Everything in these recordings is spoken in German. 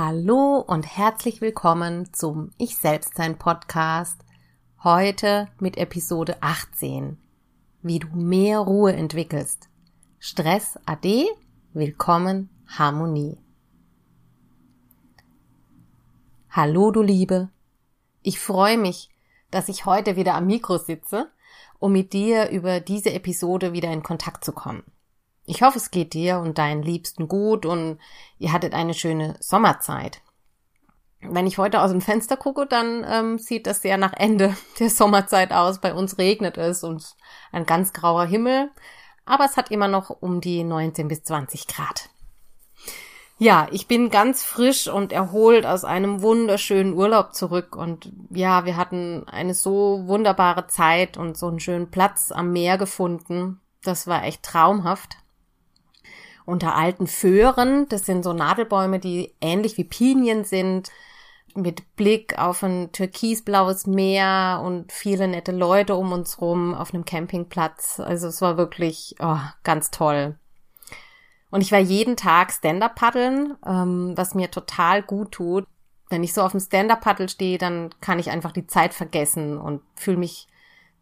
Hallo und herzlich willkommen zum Ich Selbstsein Podcast. Heute mit Episode 18. Wie du mehr Ruhe entwickelst. Stress AD, willkommen Harmonie. Hallo du Liebe. Ich freue mich, dass ich heute wieder am Mikro sitze, um mit dir über diese Episode wieder in Kontakt zu kommen. Ich hoffe, es geht dir und deinen Liebsten gut und ihr hattet eine schöne Sommerzeit. Wenn ich heute aus dem Fenster gucke, dann ähm, sieht das sehr nach Ende der Sommerzeit aus. Bei uns regnet es und ein ganz grauer Himmel, aber es hat immer noch um die 19 bis 20 Grad. Ja, ich bin ganz frisch und erholt aus einem wunderschönen Urlaub zurück und ja, wir hatten eine so wunderbare Zeit und so einen schönen Platz am Meer gefunden. Das war echt traumhaft unter alten Föhren. Das sind so Nadelbäume, die ähnlich wie Pinien sind, mit Blick auf ein türkisblaues Meer und viele nette Leute um uns rum auf einem Campingplatz. Also es war wirklich oh, ganz toll. Und ich war jeden Tag Stand-up paddeln, ähm, was mir total gut tut. Wenn ich so auf dem Stand-up paddel stehe, dann kann ich einfach die Zeit vergessen und fühle mich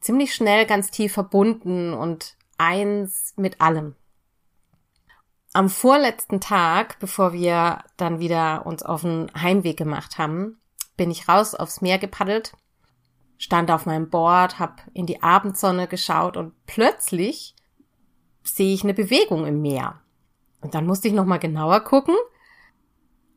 ziemlich schnell ganz tief verbunden und eins mit allem. Am vorletzten Tag, bevor wir dann wieder uns auf den Heimweg gemacht haben, bin ich raus aufs Meer gepaddelt, stand auf meinem Board, hab in die Abendsonne geschaut und plötzlich sehe ich eine Bewegung im Meer. Und dann musste ich noch mal genauer gucken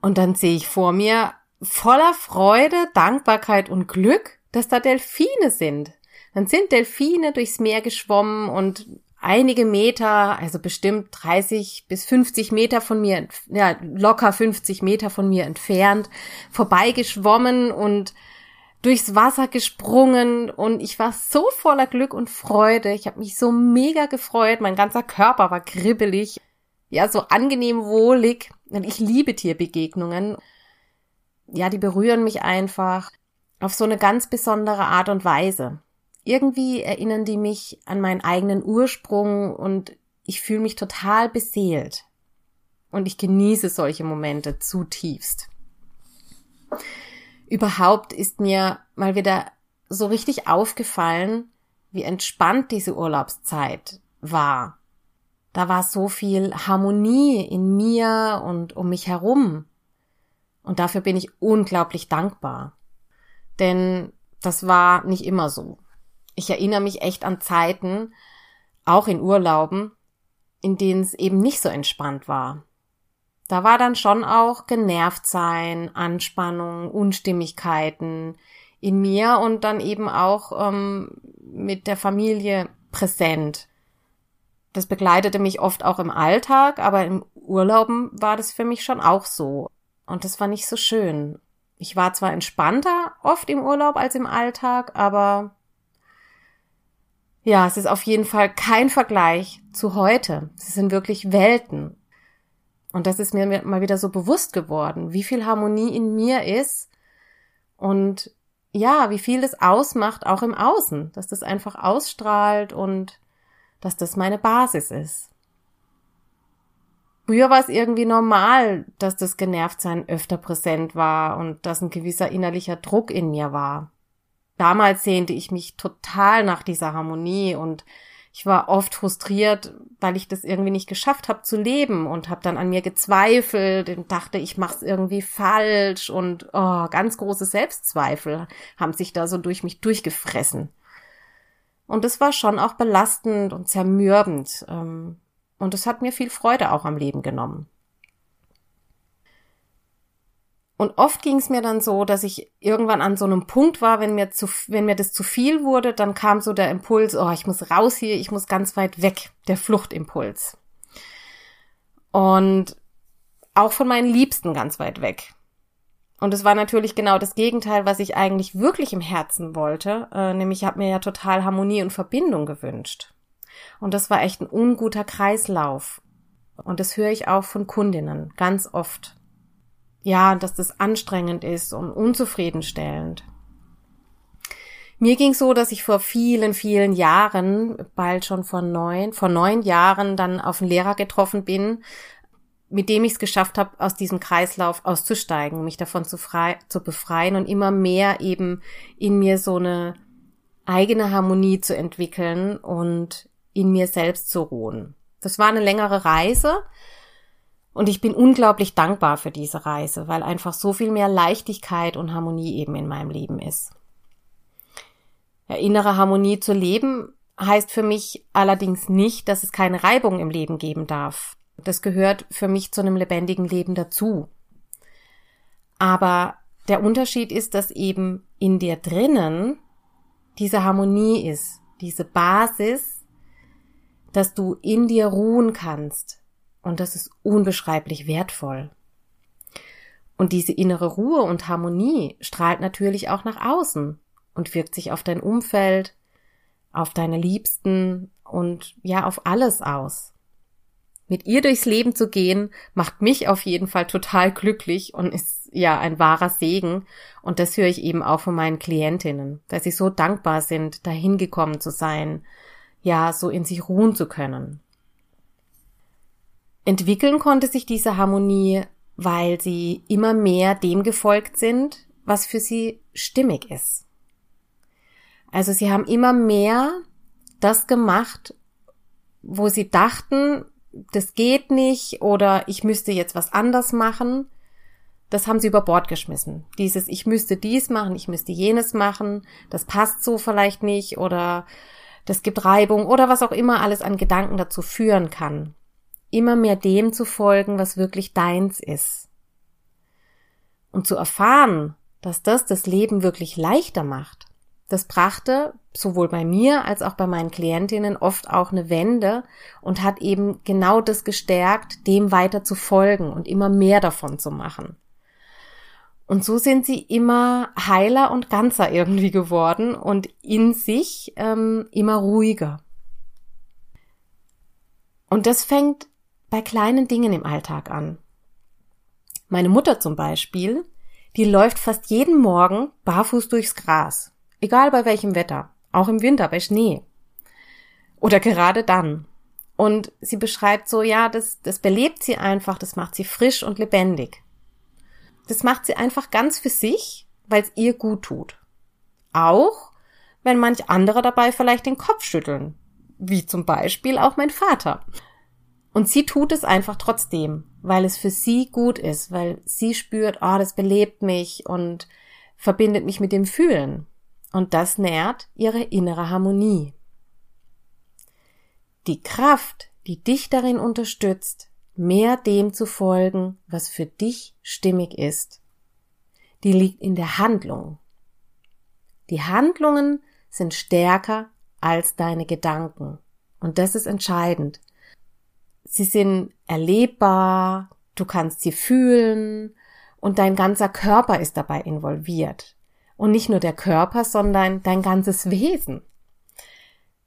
und dann sehe ich vor mir voller Freude, Dankbarkeit und Glück, dass da Delfine sind. Dann sind Delfine durchs Meer geschwommen und einige Meter, also bestimmt 30 bis 50 Meter von mir, ja, locker 50 Meter von mir entfernt, vorbeigeschwommen und durchs Wasser gesprungen und ich war so voller Glück und Freude. Ich habe mich so mega gefreut. Mein ganzer Körper war kribbelig. Ja, so angenehm wohlig. Und ich liebe Tierbegegnungen. Ja, die berühren mich einfach auf so eine ganz besondere Art und Weise irgendwie erinnern die mich an meinen eigenen Ursprung und ich fühle mich total beseelt. Und ich genieße solche Momente zutiefst. Überhaupt ist mir mal wieder so richtig aufgefallen, wie entspannt diese Urlaubszeit war. Da war so viel Harmonie in mir und um mich herum. Und dafür bin ich unglaublich dankbar. Denn das war nicht immer so ich erinnere mich echt an Zeiten, auch in Urlauben, in denen es eben nicht so entspannt war. Da war dann schon auch genervt sein, Anspannung, Unstimmigkeiten in mir und dann eben auch ähm, mit der Familie präsent. Das begleitete mich oft auch im Alltag, aber im Urlauben war das für mich schon auch so. Und das war nicht so schön. Ich war zwar entspannter oft im Urlaub als im Alltag, aber ja, es ist auf jeden Fall kein Vergleich zu heute. Es sind wirklich Welten. Und das ist mir mal wieder so bewusst geworden, wie viel Harmonie in mir ist und ja, wie viel es ausmacht, auch im Außen, dass das einfach ausstrahlt und dass das meine Basis ist. Früher war es irgendwie normal, dass das Genervtsein öfter präsent war und dass ein gewisser innerlicher Druck in mir war damals sehnte ich mich total nach dieser Harmonie und Ich war oft frustriert, weil ich das irgendwie nicht geschafft habe zu leben und habe dann an mir gezweifelt und dachte, ich mache es irgendwie falsch und oh, ganz große Selbstzweifel haben sich da so durch mich durchgefressen. Und es war schon auch belastend und zermürbend. Ähm, und es hat mir viel Freude auch am Leben genommen. Und oft ging es mir dann so, dass ich irgendwann an so einem Punkt war, wenn mir zu, wenn mir das zu viel wurde, dann kam so der Impuls, oh, ich muss raus hier, ich muss ganz weit weg, der Fluchtimpuls. Und auch von meinen Liebsten ganz weit weg. Und es war natürlich genau das Gegenteil, was ich eigentlich wirklich im Herzen wollte, äh, nämlich ich habe mir ja total Harmonie und Verbindung gewünscht. Und das war echt ein unguter Kreislauf. Und das höre ich auch von Kundinnen ganz oft ja, dass das anstrengend ist und unzufriedenstellend. Mir ging so, dass ich vor vielen, vielen Jahren, bald schon vor neun, vor neun Jahren dann auf einen Lehrer getroffen bin, mit dem ich es geschafft habe, aus diesem Kreislauf auszusteigen, mich davon zu, frei, zu befreien und immer mehr eben in mir so eine eigene Harmonie zu entwickeln und in mir selbst zu ruhen. Das war eine längere Reise, und ich bin unglaublich dankbar für diese Reise, weil einfach so viel mehr Leichtigkeit und Harmonie eben in meinem Leben ist. Ja, innere Harmonie zu leben heißt für mich allerdings nicht, dass es keine Reibung im Leben geben darf. Das gehört für mich zu einem lebendigen Leben dazu. Aber der Unterschied ist, dass eben in dir drinnen diese Harmonie ist, diese Basis, dass du in dir ruhen kannst, und das ist unbeschreiblich wertvoll. Und diese innere Ruhe und Harmonie strahlt natürlich auch nach außen und wirkt sich auf dein Umfeld, auf deine Liebsten und ja, auf alles aus. Mit ihr durchs Leben zu gehen, macht mich auf jeden Fall total glücklich und ist ja ein wahrer Segen. Und das höre ich eben auch von meinen Klientinnen, dass sie so dankbar sind, dahin gekommen zu sein, ja, so in sich ruhen zu können. Entwickeln konnte sich diese Harmonie, weil sie immer mehr dem gefolgt sind, was für sie stimmig ist. Also sie haben immer mehr das gemacht, wo sie dachten, das geht nicht oder ich müsste jetzt was anders machen. Das haben sie über Bord geschmissen. Dieses, ich müsste dies machen, ich müsste jenes machen, das passt so vielleicht nicht oder das gibt Reibung oder was auch immer alles an Gedanken dazu führen kann immer mehr dem zu folgen, was wirklich deins ist. Und zu erfahren, dass das das Leben wirklich leichter macht, das brachte sowohl bei mir als auch bei meinen Klientinnen oft auch eine Wende und hat eben genau das gestärkt, dem weiter zu folgen und immer mehr davon zu machen. Und so sind sie immer heiler und ganzer irgendwie geworden und in sich ähm, immer ruhiger. Und das fängt bei kleinen Dingen im Alltag an. Meine Mutter zum Beispiel, die läuft fast jeden Morgen barfuß durchs Gras, egal bei welchem Wetter, auch im Winter bei Schnee. Oder gerade dann. Und sie beschreibt so, ja, das, das belebt sie einfach, das macht sie frisch und lebendig. Das macht sie einfach ganz für sich, weil es ihr gut tut. Auch wenn manch andere dabei vielleicht den Kopf schütteln, wie zum Beispiel auch mein Vater. Und sie tut es einfach trotzdem, weil es für sie gut ist, weil sie spürt, oh, das belebt mich und verbindet mich mit dem Fühlen. Und das nährt ihre innere Harmonie. Die Kraft, die dich darin unterstützt, mehr dem zu folgen, was für dich stimmig ist, die liegt in der Handlung. Die Handlungen sind stärker als deine Gedanken. Und das ist entscheidend. Sie sind erlebbar, du kannst sie fühlen und dein ganzer Körper ist dabei involviert. Und nicht nur der Körper, sondern dein ganzes Wesen.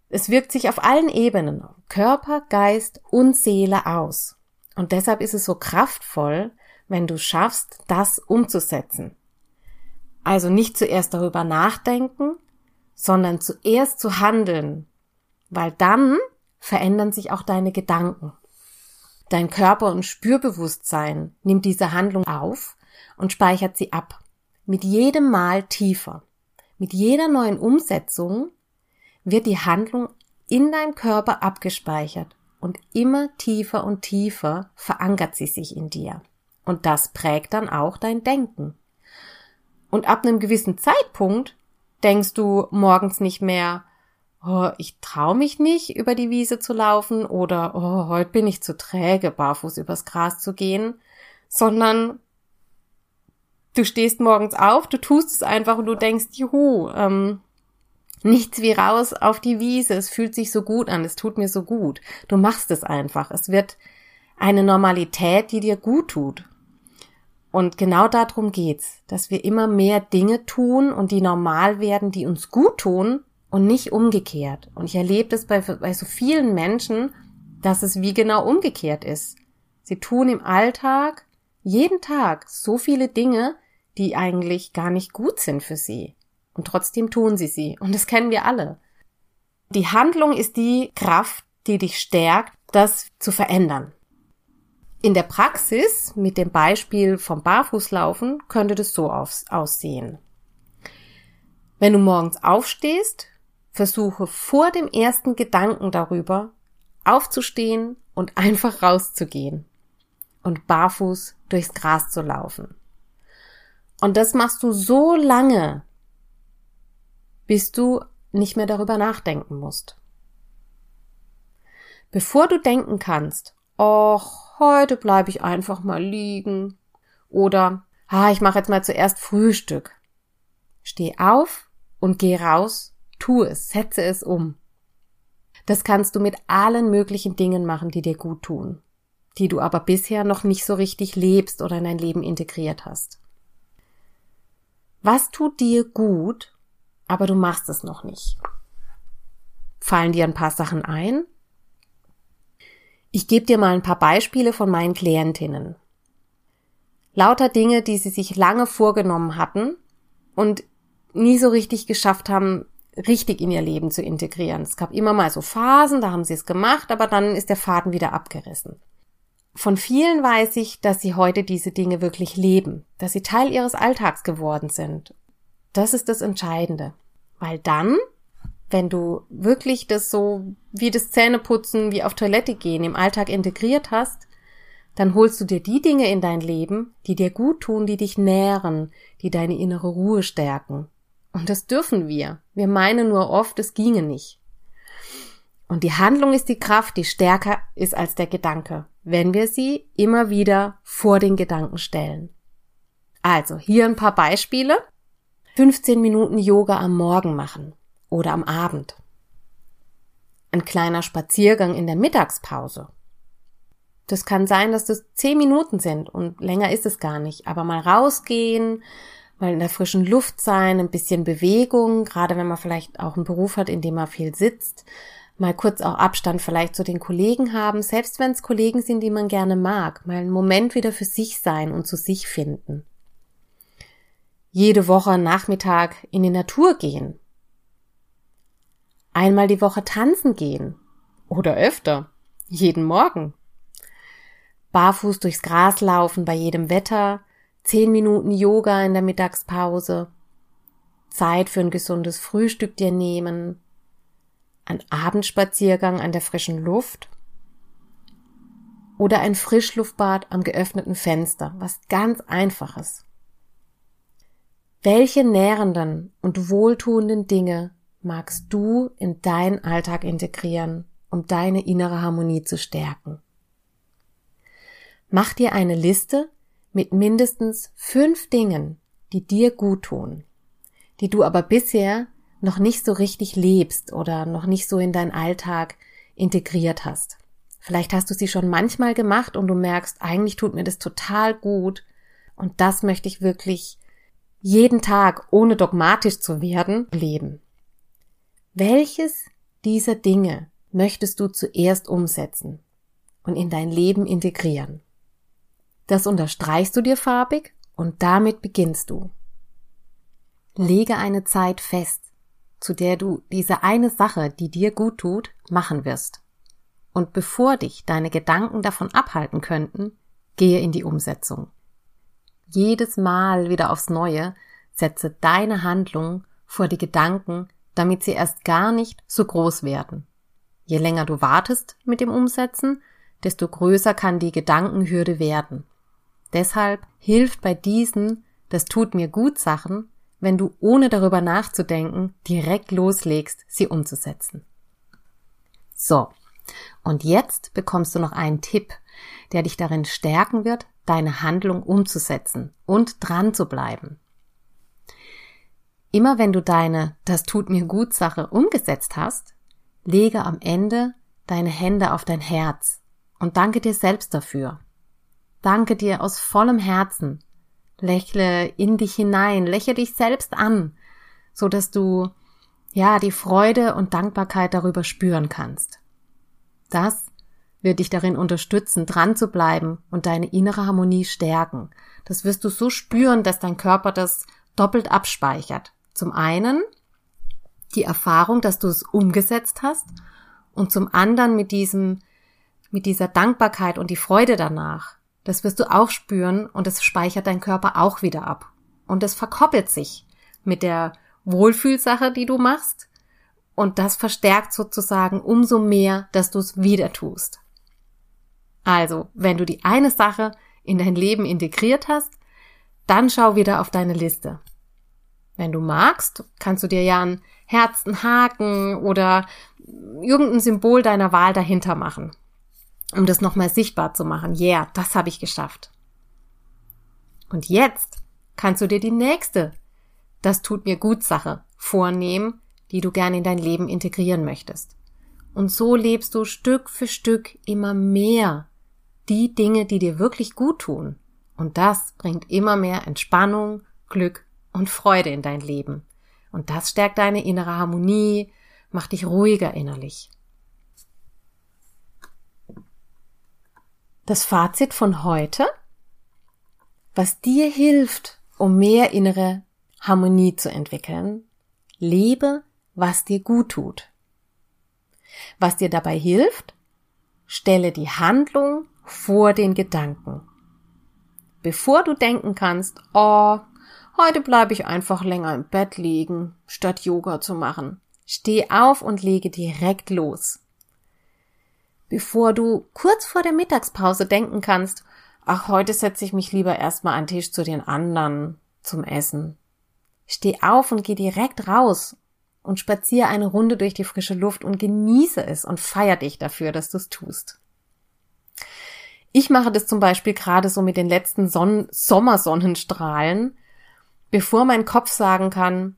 Es wirkt sich auf allen Ebenen, Körper, Geist und Seele aus. Und deshalb ist es so kraftvoll, wenn du schaffst, das umzusetzen. Also nicht zuerst darüber nachdenken, sondern zuerst zu handeln, weil dann verändern sich auch deine Gedanken. Dein Körper- und Spürbewusstsein nimmt diese Handlung auf und speichert sie ab. Mit jedem Mal tiefer. Mit jeder neuen Umsetzung wird die Handlung in deinem Körper abgespeichert und immer tiefer und tiefer verankert sie sich in dir. Und das prägt dann auch dein Denken. Und ab einem gewissen Zeitpunkt denkst du morgens nicht mehr, oh, ich traue mich nicht, über die Wiese zu laufen oder oh, heute bin ich zu träge, barfuß übers Gras zu gehen, sondern du stehst morgens auf, du tust es einfach und du denkst, juhu, ähm, nichts wie raus auf die Wiese, es fühlt sich so gut an, es tut mir so gut. Du machst es einfach. Es wird eine Normalität, die dir gut tut. Und genau darum geht's, dass wir immer mehr Dinge tun und die normal werden, die uns gut tun und nicht umgekehrt. Und ich erlebe das bei, bei so vielen Menschen, dass es wie genau umgekehrt ist. Sie tun im Alltag jeden Tag so viele Dinge, die eigentlich gar nicht gut sind für sie. Und trotzdem tun sie sie. Und das kennen wir alle. Die Handlung ist die Kraft, die dich stärkt, das zu verändern. In der Praxis, mit dem Beispiel vom Barfußlaufen, könnte das so aussehen. Wenn du morgens aufstehst, versuche vor dem ersten Gedanken darüber aufzustehen und einfach rauszugehen und barfuß durchs Gras zu laufen. Und das machst du so lange, bis du nicht mehr darüber nachdenken musst. Bevor du denken kannst, och, heute bleibe ich einfach mal liegen. Oder, ah, ich mache jetzt mal zuerst Frühstück. Steh auf und geh raus, tu es, setze es um. Das kannst du mit allen möglichen Dingen machen, die dir gut tun, die du aber bisher noch nicht so richtig lebst oder in dein Leben integriert hast. Was tut dir gut, aber du machst es noch nicht? Fallen dir ein paar Sachen ein? Ich gebe dir mal ein paar Beispiele von meinen Klientinnen. Lauter Dinge, die sie sich lange vorgenommen hatten und nie so richtig geschafft haben, richtig in ihr Leben zu integrieren. Es gab immer mal so Phasen, da haben sie es gemacht, aber dann ist der Faden wieder abgerissen. Von vielen weiß ich, dass sie heute diese Dinge wirklich leben, dass sie Teil ihres Alltags geworden sind. Das ist das Entscheidende. Weil dann wenn du wirklich das so wie das Zähneputzen, wie auf Toilette gehen im Alltag integriert hast, dann holst du dir die Dinge in dein Leben, die dir gut tun, die dich nähren, die deine innere Ruhe stärken. Und das dürfen wir. Wir meinen nur oft, es ginge nicht. Und die Handlung ist die Kraft, die stärker ist als der Gedanke, wenn wir sie immer wieder vor den Gedanken stellen. Also, hier ein paar Beispiele. 15 Minuten Yoga am Morgen machen oder am Abend. Ein kleiner Spaziergang in der Mittagspause. Das kann sein, dass das zehn Minuten sind und länger ist es gar nicht. Aber mal rausgehen, mal in der frischen Luft sein, ein bisschen Bewegung, gerade wenn man vielleicht auch einen Beruf hat, in dem man viel sitzt, mal kurz auch Abstand vielleicht zu den Kollegen haben, selbst wenn es Kollegen sind, die man gerne mag, mal einen Moment wieder für sich sein und zu sich finden. Jede Woche Nachmittag in die Natur gehen, Einmal die Woche tanzen gehen. Oder öfter. Jeden Morgen. Barfuß durchs Gras laufen bei jedem Wetter. Zehn Minuten Yoga in der Mittagspause. Zeit für ein gesundes Frühstück dir nehmen. Ein Abendspaziergang an der frischen Luft. Oder ein Frischluftbad am geöffneten Fenster. Was ganz einfaches. Welche nährenden und wohltuenden Dinge magst du in deinen Alltag integrieren, um deine innere Harmonie zu stärken? Mach dir eine Liste mit mindestens fünf Dingen, die dir gut tun, die du aber bisher noch nicht so richtig lebst oder noch nicht so in deinen Alltag integriert hast. Vielleicht hast du sie schon manchmal gemacht und du merkst, eigentlich tut mir das total gut und das möchte ich wirklich jeden Tag, ohne dogmatisch zu werden, leben. Welches dieser Dinge möchtest du zuerst umsetzen und in dein Leben integrieren? Das unterstreichst du dir farbig und damit beginnst du. Lege eine Zeit fest, zu der du diese eine Sache, die dir gut tut, machen wirst. Und bevor dich deine Gedanken davon abhalten könnten, gehe in die Umsetzung. Jedes Mal wieder aufs Neue setze deine Handlung vor die Gedanken, damit sie erst gar nicht so groß werden. Je länger du wartest mit dem Umsetzen, desto größer kann die Gedankenhürde werden. Deshalb hilft bei diesen, das tut mir gut Sachen, wenn du ohne darüber nachzudenken direkt loslegst, sie umzusetzen. So. Und jetzt bekommst du noch einen Tipp, der dich darin stärken wird, deine Handlung umzusetzen und dran zu bleiben. Immer wenn du deine Das tut mir gut Sache umgesetzt hast, lege am Ende deine Hände auf dein Herz und danke dir selbst dafür. Danke dir aus vollem Herzen. Lächle in dich hinein, lächle dich selbst an, so dass du ja die Freude und Dankbarkeit darüber spüren kannst. Das wird dich darin unterstützen, dran zu bleiben und deine innere Harmonie stärken. Das wirst du so spüren, dass dein Körper das doppelt abspeichert. Zum einen die Erfahrung, dass du es umgesetzt hast und zum anderen mit diesem, mit dieser Dankbarkeit und die Freude danach. Das wirst du auch spüren und es speichert dein Körper auch wieder ab. Und es verkoppelt sich mit der Wohlfühlsache, die du machst. Und das verstärkt sozusagen umso mehr, dass du es wieder tust. Also, wenn du die eine Sache in dein Leben integriert hast, dann schau wieder auf deine Liste. Wenn du magst, kannst du dir ja ein Herz, einen Haken oder irgendein Symbol deiner Wahl dahinter machen, um das nochmal sichtbar zu machen. Yeah, das habe ich geschafft. Und jetzt kannst du dir die nächste, das tut mir gut Sache vornehmen, die du gerne in dein Leben integrieren möchtest. Und so lebst du Stück für Stück immer mehr die Dinge, die dir wirklich gut tun. Und das bringt immer mehr Entspannung, Glück und Freude in dein Leben. Und das stärkt deine innere Harmonie, macht dich ruhiger innerlich. Das Fazit von heute, was dir hilft, um mehr innere Harmonie zu entwickeln, lebe, was dir gut tut. Was dir dabei hilft, stelle die Handlung vor den Gedanken. Bevor du denken kannst, oh, heute bleibe ich einfach länger im Bett liegen, statt Yoga zu machen. Steh auf und lege direkt los. Bevor du kurz vor der Mittagspause denken kannst, ach, heute setze ich mich lieber erstmal an den Tisch zu den anderen zum Essen. Steh auf und geh direkt raus und spazier eine Runde durch die frische Luft und genieße es und feier dich dafür, dass du es tust. Ich mache das zum Beispiel gerade so mit den letzten Sonnen Sommersonnenstrahlen, bevor mein Kopf sagen kann,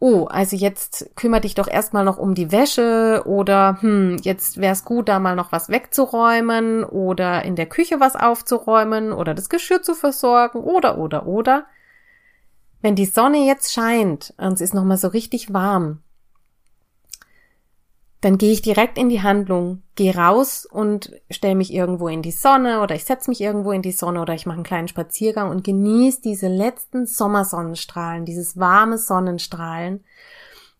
oh, also jetzt kümmere dich doch erstmal noch um die Wäsche oder hm, jetzt wär's gut, da mal noch was wegzuräumen oder in der Küche was aufzuräumen oder das Geschirr zu versorgen oder oder oder. Wenn die Sonne jetzt scheint und es ist nochmal so richtig warm, dann gehe ich direkt in die Handlung, gehe raus und stelle mich irgendwo in die Sonne oder ich setze mich irgendwo in die Sonne oder ich mache einen kleinen Spaziergang und genieße diese letzten Sommersonnenstrahlen, dieses warme Sonnenstrahlen.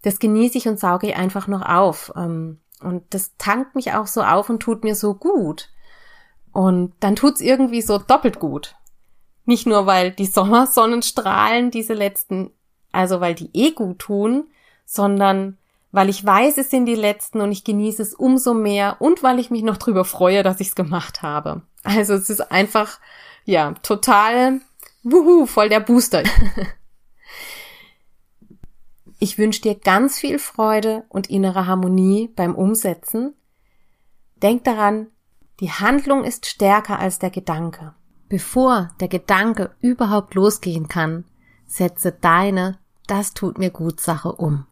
Das genieße ich und sauge ich einfach noch auf. Ähm, und das tankt mich auch so auf und tut mir so gut. Und dann tut's irgendwie so doppelt gut. Nicht nur, weil die Sommersonnenstrahlen diese letzten, also weil die eh gut tun, sondern weil ich weiß, es sind die letzten und ich genieße es umso mehr und weil ich mich noch drüber freue, dass ich es gemacht habe. Also es ist einfach, ja, total, wuhu, voll der Booster. ich wünsche dir ganz viel Freude und innere Harmonie beim Umsetzen. Denk daran, die Handlung ist stärker als der Gedanke. Bevor der Gedanke überhaupt losgehen kann, setze deine, das tut mir gut Sache um.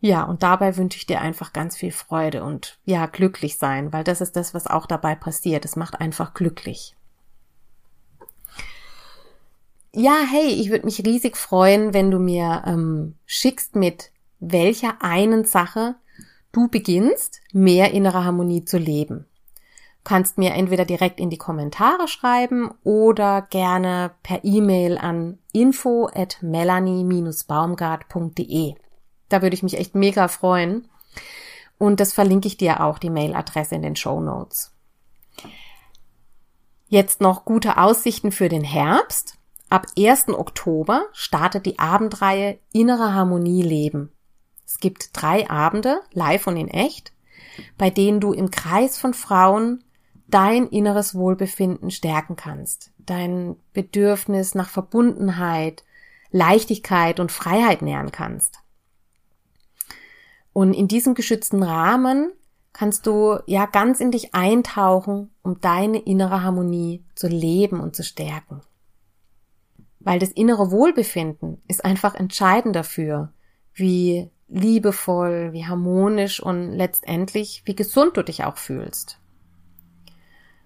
Ja, und dabei wünsche ich dir einfach ganz viel Freude und ja, glücklich sein, weil das ist das, was auch dabei passiert. Es macht einfach glücklich. Ja, hey, ich würde mich riesig freuen, wenn du mir ähm, schickst, mit welcher einen Sache du beginnst, mehr innere Harmonie zu leben. Kannst mir entweder direkt in die Kommentare schreiben oder gerne per E-Mail an info at melanie-baumgart.de. Da würde ich mich echt mega freuen. Und das verlinke ich dir auch, die Mailadresse in den Show Notes. Jetzt noch gute Aussichten für den Herbst. Ab 1. Oktober startet die Abendreihe Innere Harmonie leben. Es gibt drei Abende, live und in echt, bei denen du im Kreis von Frauen dein inneres Wohlbefinden stärken kannst, dein Bedürfnis nach Verbundenheit, Leichtigkeit und Freiheit nähern kannst. Und in diesem geschützten Rahmen kannst du ja ganz in dich eintauchen, um deine innere Harmonie zu leben und zu stärken. Weil das innere Wohlbefinden ist einfach entscheidend dafür, wie liebevoll, wie harmonisch und letztendlich wie gesund du dich auch fühlst.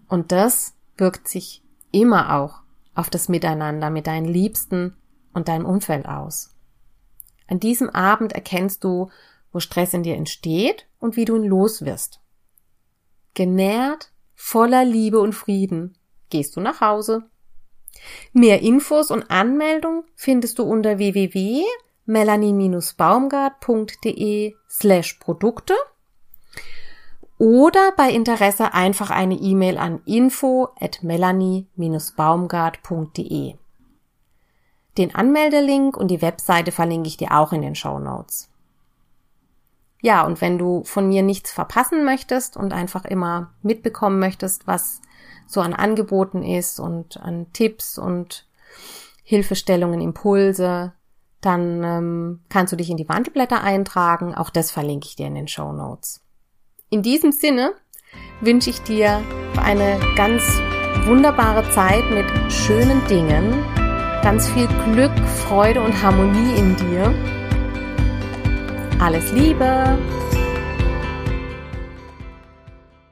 Und das wirkt sich immer auch auf das Miteinander mit deinen Liebsten und deinem Umfeld aus. An diesem Abend erkennst du, wo Stress in dir entsteht und wie du ihn loswirst. Genährt, voller Liebe und Frieden gehst du nach Hause. Mehr Infos und Anmeldung findest du unter www.melanie-baumgart.de slash Produkte oder bei Interesse einfach eine E-Mail an info at melanie-baumgart.de. Den Anmeldelink und die Webseite verlinke ich dir auch in den Show Notes. Ja, und wenn du von mir nichts verpassen möchtest und einfach immer mitbekommen möchtest, was so an Angeboten ist und an Tipps und Hilfestellungen, Impulse, dann ähm, kannst du dich in die Wandelblätter eintragen. Auch das verlinke ich dir in den Show Notes. In diesem Sinne wünsche ich dir eine ganz wunderbare Zeit mit schönen Dingen, ganz viel Glück, Freude und Harmonie in dir alles Liebe!